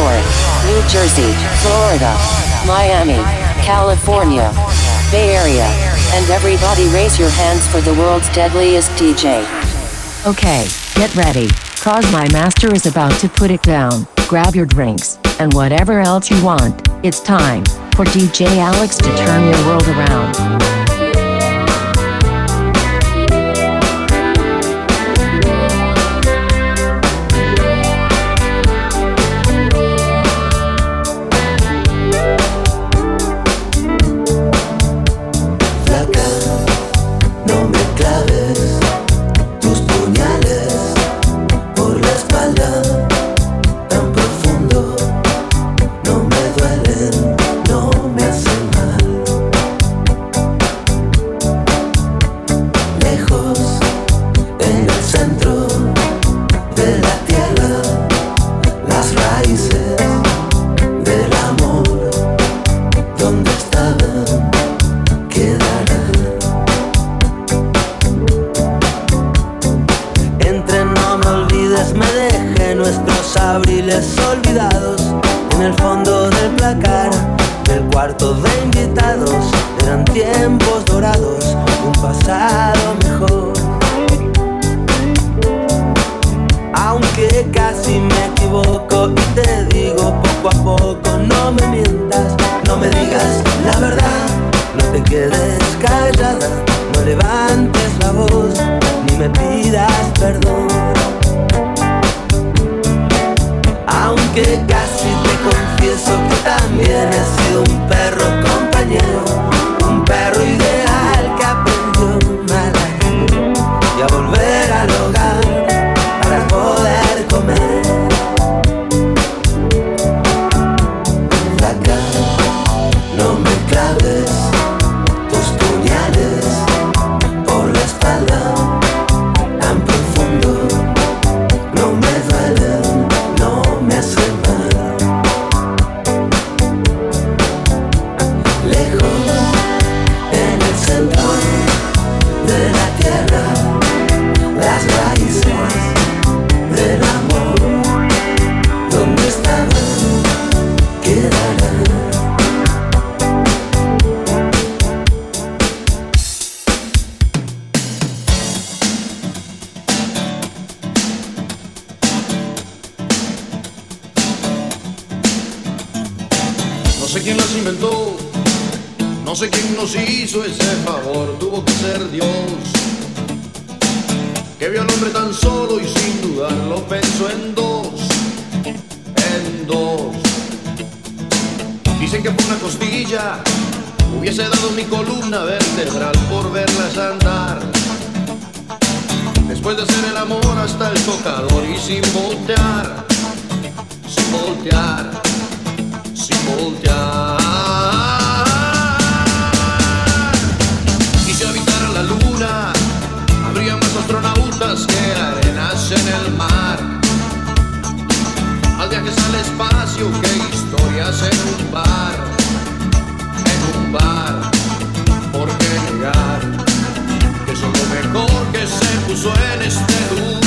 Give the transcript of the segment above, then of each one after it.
York, New Jersey, Florida, Miami, California, Bay Area, and everybody raise your hands for the world's deadliest DJ. Okay, get ready, cause my master is about to put it down. Grab your drinks, and whatever else you want, it's time for DJ Alex to turn your world around. Dicen que por una costilla hubiese dado mi columna vertebral por verlas andar. Después de hacer el amor hasta el tocador y sin voltear, sin voltear, sin voltear. Y si habitara la luna, habría más astronautas que arenas en el mar. Al viaje sale espacio que en un bar, en un bar, ¿por qué negar? Que es lo mejor que se puso en este lugar.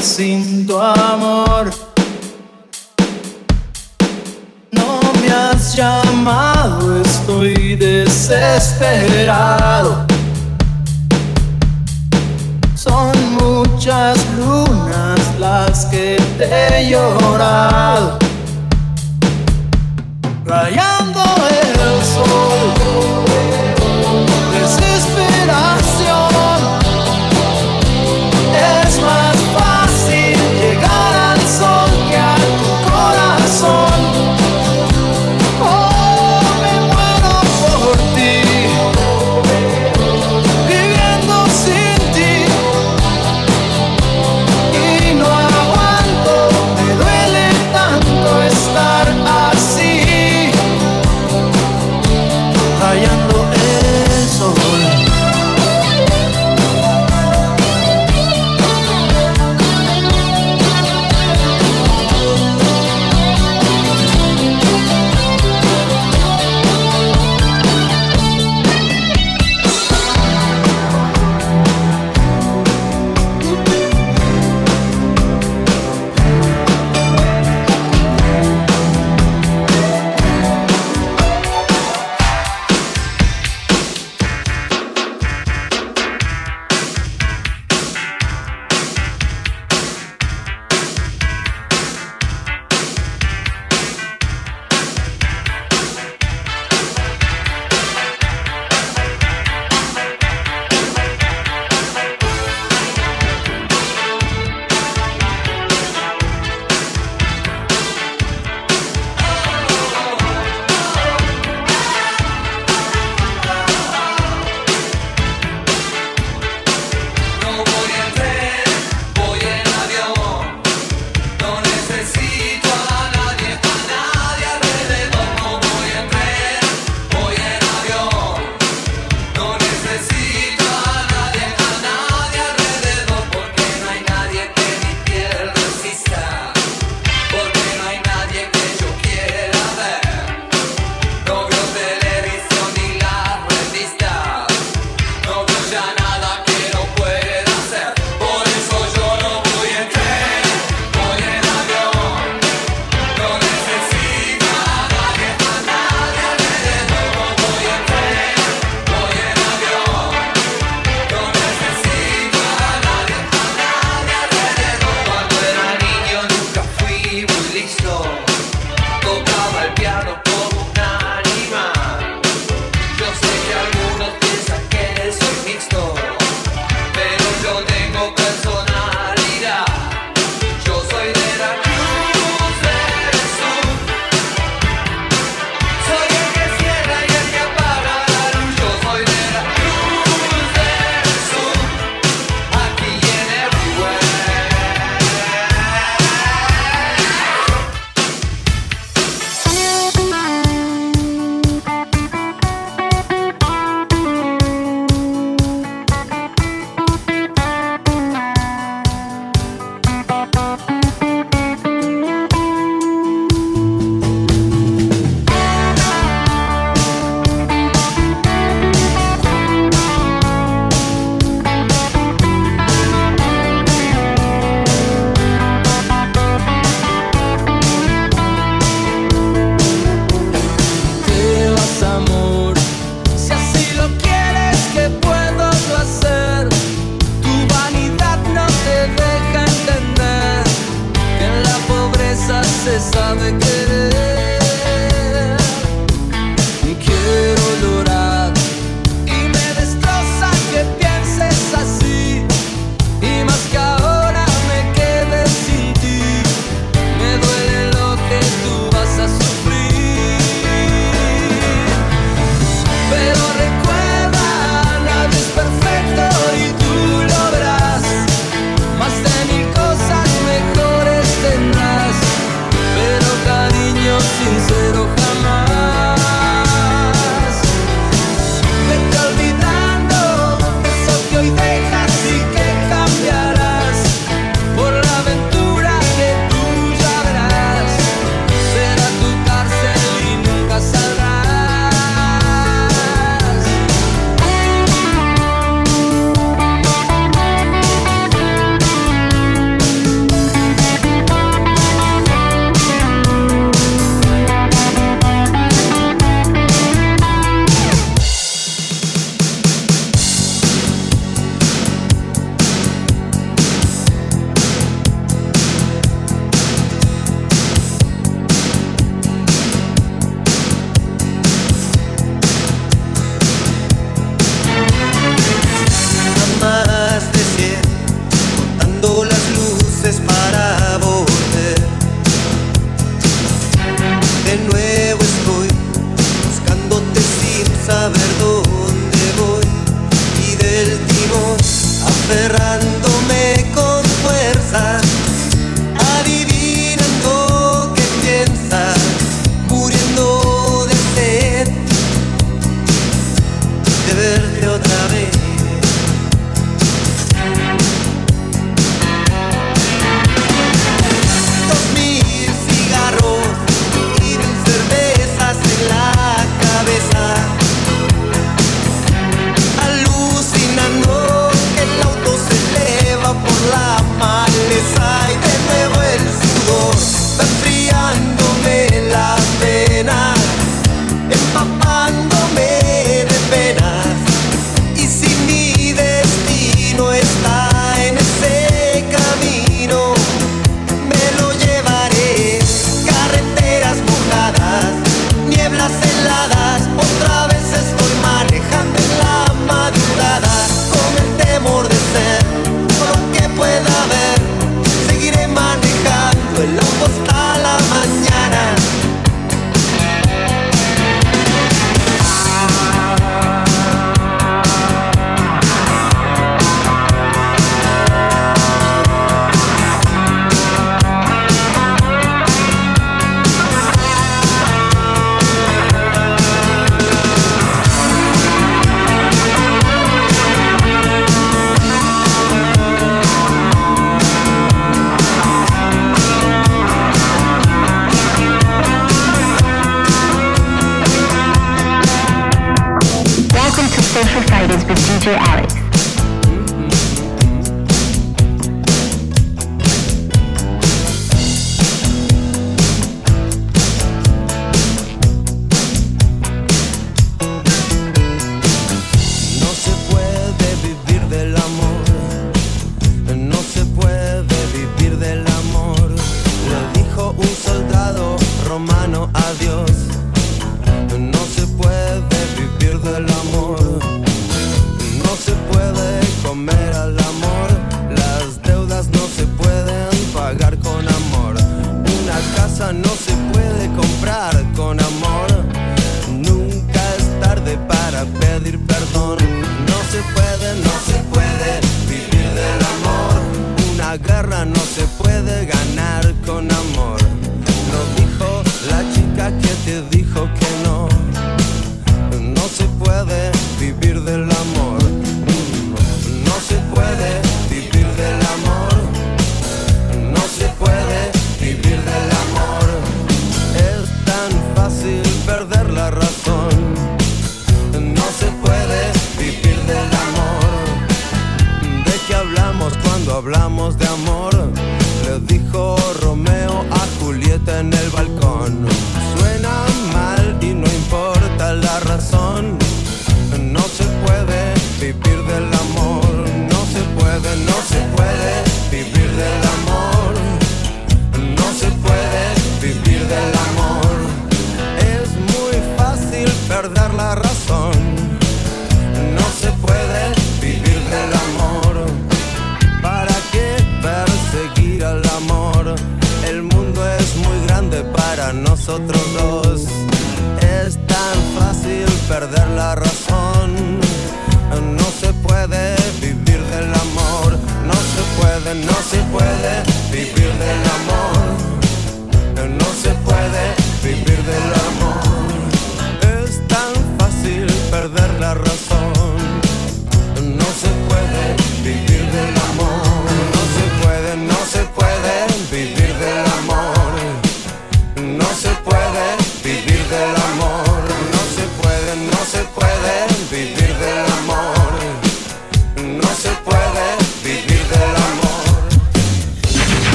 Sin tu amor. No me has llamado, estoy desesperado. Son muchas lunas las que te he llorado. Rayando el sol. adiós. hablamos de nosotros dos. Es tan fácil perder la razón. No se puede vivir del amor. No se puede, no se puede vivir del amor. No se puede vivir del amor.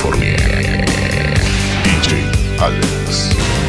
uniforme. DJ Alex.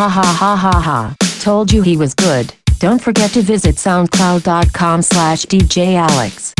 Ha ha ha ha ha. Told you he was good. Don't forget to visit soundcloud.com slash DJ Alex.